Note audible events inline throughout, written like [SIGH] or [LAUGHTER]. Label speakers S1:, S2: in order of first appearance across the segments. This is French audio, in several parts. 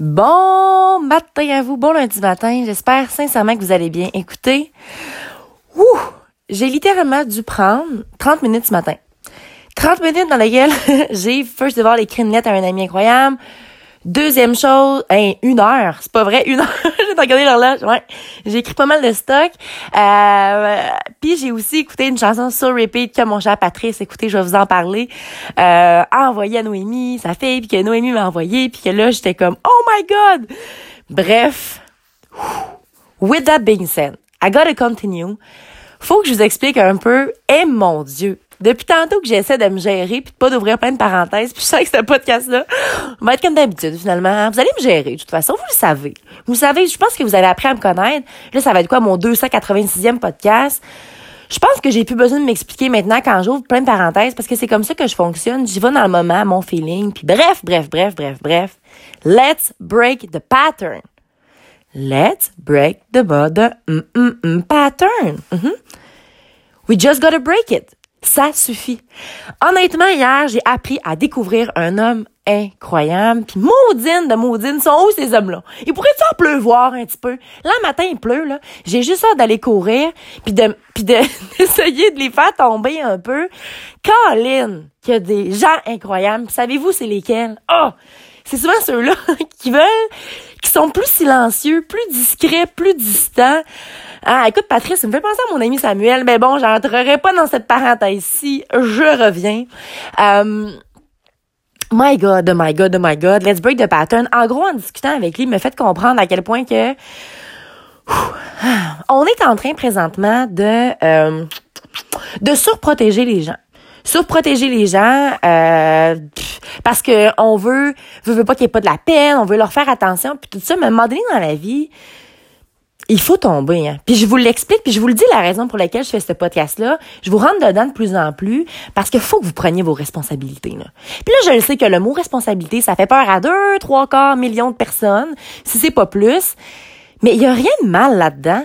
S1: Bon matin à vous, bon lundi matin. J'espère sincèrement que vous allez bien. Écoutez, ouh, j'ai littéralement dû prendre 30 minutes ce matin. 30 minutes dans lesquelles [LAUGHS] j'ai first de voir les net à un ami incroyable, Deuxième chose, hein, une heure, c'est pas vrai, une [LAUGHS] heure, j'ai regardé l'horloge, ouais. J'ai écrit pas mal de stock. Euh, puis j'ai aussi écouté une chanson sur repeat que mon cher Patrice, écoutez, je vais vous en parler, euh, envoyé à Noémie, sa fille, puis que Noémie m'a envoyé, puis que là, j'étais comme, oh my god! Bref, with that being said, I gotta continue. Faut que je vous explique un peu, et mon Dieu, depuis tantôt que j'essaie de me gérer puis de pas d'ouvrir plein de parenthèses, puis je sais que ce podcast-là va être comme d'habitude finalement. Vous allez me gérer de toute façon, vous le savez. Vous savez, je pense que vous avez appris à me connaître. Là, ça va être quoi mon 286e podcast? Je pense que j'ai plus besoin de m'expliquer maintenant quand j'ouvre plein de parenthèses parce que c'est comme ça que je fonctionne. J'y vais dans le moment, mon feeling. Puis bref, bref, bref, bref, bref. Let's break the pattern. Let's break the, the mm, mm, mm, pattern. Mm-hmm. We just gotta break it. Ça suffit. Honnêtement, hier, j'ai appris à découvrir un homme incroyable. Puis maudine de maudine, sont où ces hommes-là? Il pourrait en pleuvoir un petit peu? Là, matin, il pleut, là. J'ai juste hâte d'aller courir, puis de [LAUGHS] d'essayer de, les faire tomber un peu. Colin, qu'il y a des gens incroyables. Savez-vous c'est lesquels? Oh! C'est souvent ceux-là [LAUGHS] qui veulent, qui sont plus silencieux, plus discrets, plus distants. Ah, écoute, Patrice, ça me fait penser à mon ami Samuel. Mais bon, j'entrerai pas dans cette parenthèse-ci. Je reviens. Euh, my God, oh my God, oh my God, let's break the pattern. En gros, en discutant avec lui, il me fait comprendre à quel point que [SIGHS] on est en train présentement de euh, de surprotéger les gens surprotéger les gens euh, parce que on veut veut, pas qu'il y ait pas de la peine, on veut leur faire attention puis tout ça mais à un moment donné dans la vie il faut tomber. Hein. Puis je vous l'explique, puis je vous le dis la raison pour laquelle je fais ce podcast-là. Je vous rentre dedans de plus en plus parce qu'il faut que vous preniez vos responsabilités. Là. Puis là, je le sais que le mot responsabilité, ça fait peur à deux, trois quarts millions de personnes, si c'est pas plus. Mais il y a rien de mal là-dedans.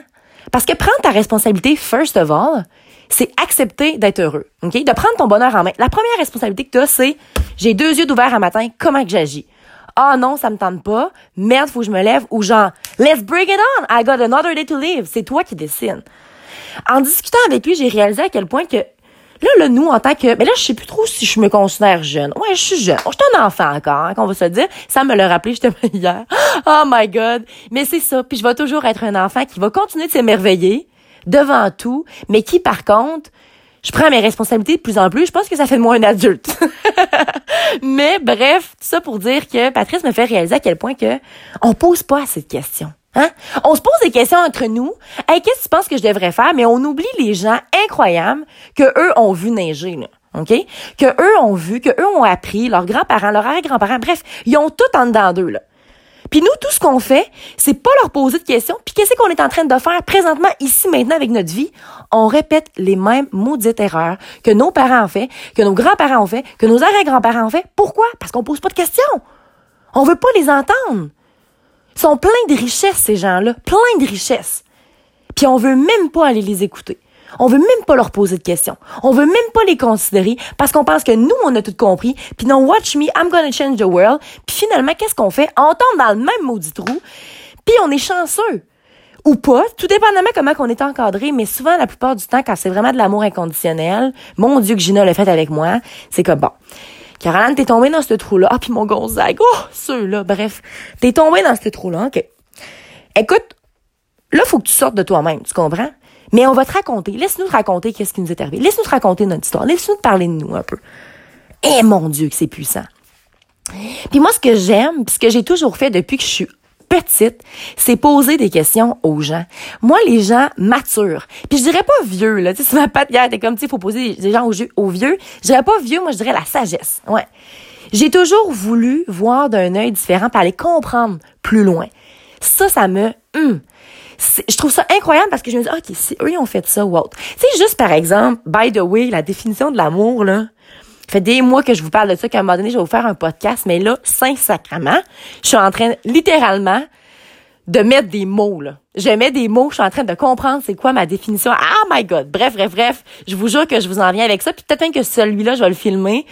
S1: Parce que prendre ta responsabilité, first of all, c'est accepter d'être heureux. OK? De prendre ton bonheur en main. La première responsabilité que tu as, c'est j'ai deux yeux ouverts un matin, comment que j'agis? ah non, ça me tente pas, merde, faut que je me lève, ou genre, let's bring it on, I got another day to live. C'est toi qui décides. En discutant avec lui, j'ai réalisé à quel point que Là, là, nous, en tant que... Mais là, je sais plus trop si je me considère jeune. Ouais, je suis jeune. Je suis un enfant encore, hein, qu'on va se dire. Ça me l'a rappelé, j'étais [LAUGHS] hier. Oh my God. Mais c'est ça. Puis je vais toujours être un enfant qui va continuer de s'émerveiller devant tout, mais qui, par contre, je prends mes responsabilités de plus en plus. Je pense que ça fait de moi un adulte. [LAUGHS] Mais bref, tout ça pour dire que Patrice me fait réaliser à quel point que on pose pas assez de questions. Hein? On se pose des questions entre nous. Hey, qu'est-ce que tu penses que je devrais faire? Mais on oublie les gens incroyables que eux ont vu neiger, là. OK? Que eux ont vu, que eux ont appris, leurs grands-parents, leurs arrière-grands-parents, bref, ils ont tout en dedans d'eux, là. Puis nous, tout ce qu'on fait, c'est pas leur poser de questions. Puis qu'est-ce qu'on est en train de faire présentement, ici, maintenant, avec notre vie? On répète les mêmes maudites erreurs que nos parents ont fait, que nos grands-parents ont fait, que nos arrière-grands-parents ont fait. Pourquoi? Parce qu'on pose pas de questions. On veut pas les entendre. Ils sont pleins de richesses, ces gens-là. Plein de richesses. Puis on veut même pas aller les écouter. On veut même pas leur poser de questions. On veut même pas les considérer parce qu'on pense que nous, on a tout compris. Puis non, watch me, I'm gonna change the world. Puis finalement, qu'est-ce qu'on fait? On tombe dans le même maudit trou. Puis on est chanceux. Ou pas, tout dépendamment comment on est encadré, mais souvent, la plupart du temps, quand c'est vraiment de l'amour inconditionnel, mon Dieu que Gina l'a fait avec moi, c'est que bon, Caroline, t'es tombée dans ce trou-là. Ah, puis mon Gonzague, oh, ceux-là, bref. T'es tombée dans ce trou-là, OK. Écoute, là, faut que tu sortes de toi-même, tu comprends? Mais on va te raconter. Laisse-nous te raconter qu'est-ce qui nous est arrivé. Laisse-nous te raconter notre histoire. Laisse-nous te parler de nous un peu. Eh mon Dieu, que c'est puissant. Puis moi, ce que j'aime, ce que j'ai toujours fait depuis que je suis petite, c'est poser des questions aux gens. Moi, les gens matures. Puis je dirais pas vieux, là. Tu sais, ma patte t'es comme, tu sais, faut poser des gens aux, aux vieux. Je dirais pas vieux, moi, je dirais la sagesse. Ouais. J'ai toujours voulu voir d'un œil différent, pour aller comprendre plus loin. Ça, ça me, hum, je trouve ça incroyable parce que je me dis, OK, si eux, ont fait ça, what? Tu sais, juste par exemple, by the way, la définition de l'amour, là, fait des mois que je vous parle de ça, qu'à un moment donné, je vais vous faire un podcast, mais là, saint sacrement, je suis en train, littéralement, de mettre des mots, là. Je mets des mots, je suis en train de comprendre c'est quoi ma définition. Oh my God! Bref, bref, bref. Je vous jure que je vous en viens avec ça. Puis peut-être même que celui-là, je vais le filmer.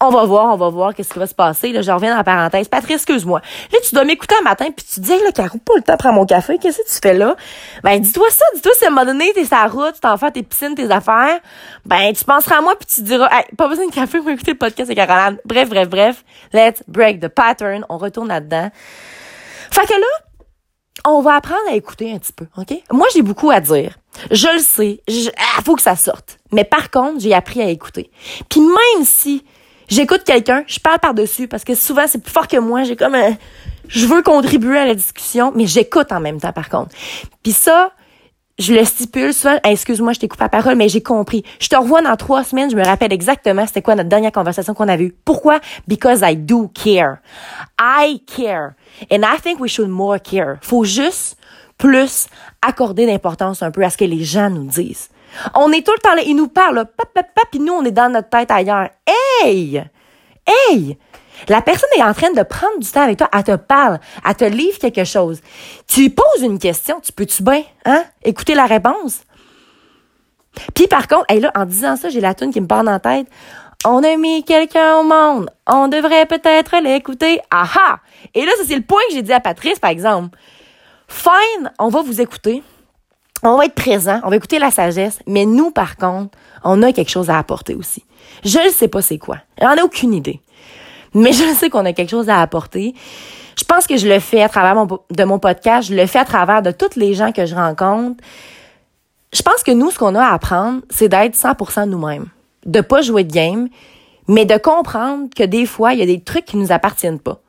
S1: On va voir, on va voir qu'est-ce qui va se passer. Là, je reviens dans la parenthèse. Patrice, excuse-moi. Là, tu dois m'écouter un matin, puis tu dis, là, Caro, pas le temps de prendre mon café. Qu'est-ce que tu fais là? Ben, dis-toi ça. Dis-toi, si à un donné, t'es sa route, tu t'en fais tes piscines, tes affaires. Ben, tu penseras à moi, puis tu diras, hey, pas besoin de café pour écouter le podcast de Caroline. Bref, bref, bref. Let's break the pattern. On retourne là-dedans. Fait que là, on va apprendre à écouter un petit peu, OK? Moi, j'ai beaucoup à dire. Je le sais. Ah, faut que ça sorte. Mais par contre, j'ai appris à écouter. Puis même si j'écoute quelqu'un, je parle par-dessus parce que souvent, c'est plus fort que moi. J'ai comme un... Je veux contribuer à la discussion, mais j'écoute en même temps, par contre. Puis ça, je le stipule excuse-moi, je t'ai coupé la parole, mais j'ai compris. Je te revois dans trois semaines, je me rappelle exactement c'était quoi notre dernière conversation qu'on avait eue. Pourquoi? Because I do care. I care. And I think we should more care. Faut juste plus accorder d'importance un peu à ce que les gens nous disent. On est tout le temps là, ils nous parlent, pap, pap, pap, nous, on est dans notre tête ailleurs. Hey! Hey! La personne est en train de prendre du temps avec toi, elle te parle, elle te livre quelque chose. Tu lui poses une question, tu peux-tu bien, hein, écouter la réponse? Puis par contre, là, en disant ça, j'ai la tune qui me part dans la tête. On a mis quelqu'un au monde. On devrait peut-être l'écouter. Aha! Et là, c'est le point que j'ai dit à Patrice, par exemple. Fine, on va vous écouter. On va être présent. On va écouter la sagesse. Mais nous, par contre, on a quelque chose à apporter aussi. Je ne sais pas c'est quoi. J'en ai aucune idée mais je sais qu'on a quelque chose à apporter. Je pense que je le fais à travers mon, de mon podcast, je le fais à travers de toutes les gens que je rencontre. Je pense que nous, ce qu'on a à apprendre, c'est d'être 100% nous-mêmes. De pas jouer de game, mais de comprendre que des fois, il y a des trucs qui nous appartiennent pas.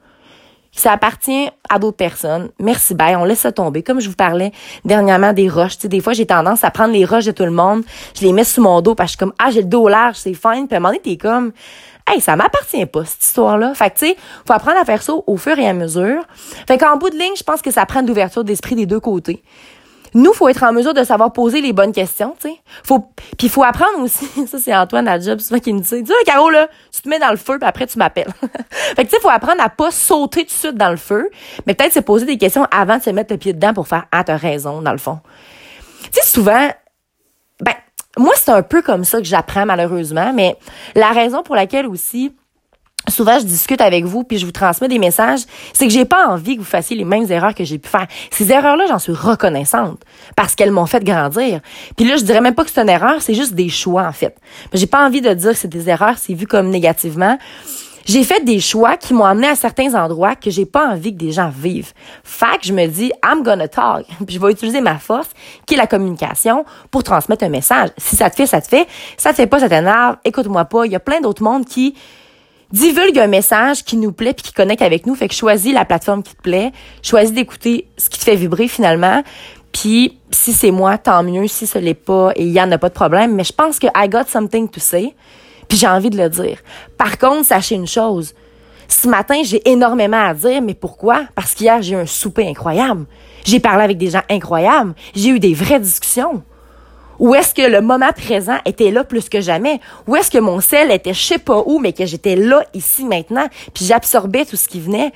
S1: Ça appartient à d'autres personnes. Merci, bye. On laisse ça tomber. Comme je vous parlais dernièrement des roches. Tu sais, des fois, j'ai tendance à prendre les roches de tout le monde. Je les mets sous mon dos parce que je suis comme, ah, j'ai le dos large, c'est fine. Puis à un moment donné, t'es comme, hey, ça m'appartient pas, cette histoire-là. Fait que, tu sais, faut apprendre à faire ça au fur et à mesure. Fait qu'en bout de ligne, je pense que ça prend de l'ouverture d'esprit des deux côtés. Nous, faut être en mesure de savoir poser les bonnes questions, tu sais. Faut, puis faut apprendre aussi, [LAUGHS] ça c'est Antoine à job souvent qui me dit, dis Caro, là, tu te mets dans le feu, puis après tu m'appelles. [LAUGHS] fait que tu sais, faut apprendre à pas sauter tout de suite dans le feu, mais peut-être se poser des questions avant de se mettre le pied dedans pour faire, ah, t'as raison, dans le fond. Tu sais, souvent, moi, c'est un peu comme ça que j'apprends malheureusement, mais la raison pour laquelle aussi souvent je discute avec vous puis je vous transmets des messages, c'est que j'ai pas envie que vous fassiez les mêmes erreurs que j'ai pu faire. Ces erreurs-là, j'en suis reconnaissante parce qu'elles m'ont fait grandir. Puis là, je dirais même pas que c'est une erreur, c'est juste des choix en fait. J'ai pas envie de dire que c'est des erreurs, c'est vu comme négativement. J'ai fait des choix qui m'ont amené à certains endroits que j'ai pas envie que des gens vivent. Fait que je me dis, I'm gonna talk. [LAUGHS] Puis je vais utiliser ma force, qui est la communication, pour transmettre un message. Si ça te fait, ça te fait. Ça te fait pas, ça t'énerve. Écoute-moi pas. Il y a plein d'autres mondes qui divulguent un message qui nous plaît puis qui connecte avec nous. Fait que choisis la plateforme qui te plaît. Choisis d'écouter ce qui te fait vibrer finalement. Puis si c'est moi, tant mieux. Si ce l'est pas, et il y en a pas de problème. Mais je pense que I got something to say. J'ai envie de le dire. Par contre, sachez une chose. Ce matin, j'ai énormément à dire, mais pourquoi? Parce qu'hier, j'ai eu un souper incroyable. J'ai parlé avec des gens incroyables. J'ai eu des vraies discussions. Ou est-ce que le moment présent était là plus que jamais? Ou est-ce que mon sel était je sais pas où, mais que j'étais là, ici, maintenant, puis j'absorbais tout ce qui venait?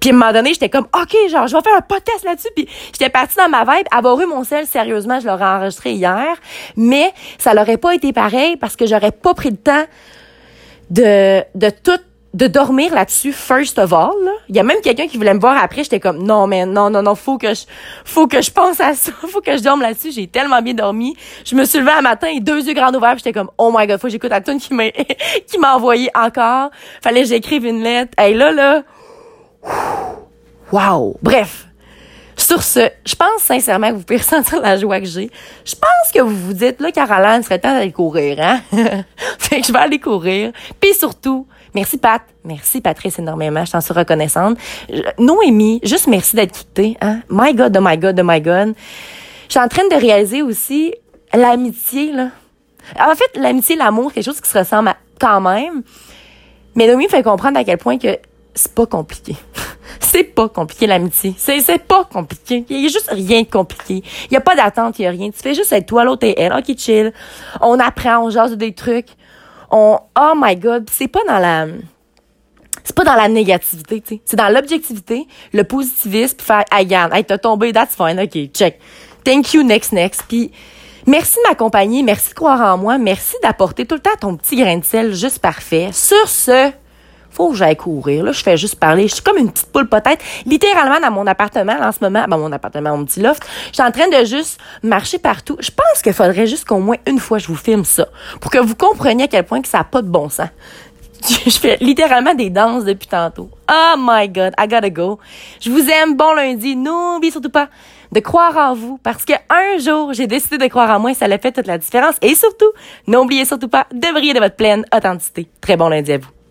S1: Puis à un moment donné, j'étais comme, OK, genre, je vais faire un podcast là-dessus. Puis j'étais partie dans ma vibe. Avoir eu mon sel, sérieusement, je l'aurais enregistré hier. Mais ça n'aurait pas été pareil parce que j'aurais pas pris le temps de, de tout de dormir là-dessus first of all. Il y a même quelqu'un qui voulait me voir après, j'étais comme non mais non non non, faut que je faut que je pense à ça, [LAUGHS] faut que je dorme là-dessus, j'ai tellement bien dormi. Je me suis levée un matin et deux yeux grands ouverts, j'étais comme oh my god, faut que j'écoute la tune qui m'a [LAUGHS] qui m'a envoyé encore. Fallait que j'écrive une lettre. Hey là là. Wow. Bref. Sur ce, je pense sincèrement que vous pouvez [LAUGHS] ressentir la joie que j'ai. Je pense que vous vous dites, là, Caroline, serait temps d'aller courir, hein? [LAUGHS] fait que je vais aller courir. Puis surtout, Merci Pat. Merci Patrice énormément. Je t'en suis reconnaissante. Noémie, juste merci d'être quittée. Hein? My God, oh my God, oh my God. Je suis en train de réaliser aussi l'amitié. là. En fait, l'amitié, l'amour, quelque chose qui se ressemble quand même. Mais Noémie me fait comprendre à quel point que c'est pas compliqué. C'est pas compliqué l'amitié. C'est c'est pas compliqué. Il y a juste rien de compliqué. Il y a pas d'attente, y a rien. Tu fais juste être toi, l'autre et elle. OK, chill. On apprend, on jase des trucs on, oh my god, c'est pas dans la, c'est pas dans la négativité, tu sais. C'est dans l'objectivité, le positivisme, puis faire, hey, Yann, hey, t'as tombé, that's fine, ok, check. Thank you, next, next. Puis, merci de m'accompagner, merci de croire en moi, merci d'apporter tout le temps ton petit grain de sel juste parfait. Sur ce, faut que j'aille courir. Là, je fais juste parler. Je suis comme une petite poule peut-être. Littéralement, dans mon appartement, en ce moment, dans mon appartement, mon petit loft, je suis en train de juste marcher partout. Je pense qu'il faudrait juste qu'au moins une fois, je vous filme ça. Pour que vous compreniez à quel point que ça n'a pas de bon sens. [LAUGHS] Je fais littéralement des danses depuis tantôt. Oh my God, I gotta go. Je vous aime. Bon lundi. N'oubliez surtout pas de croire en vous parce que un jour, j'ai décidé de croire en moi et ça a fait toute la différence. Et surtout, n'oubliez surtout pas de briller de votre pleine authenticité. Très bon lundi à vous.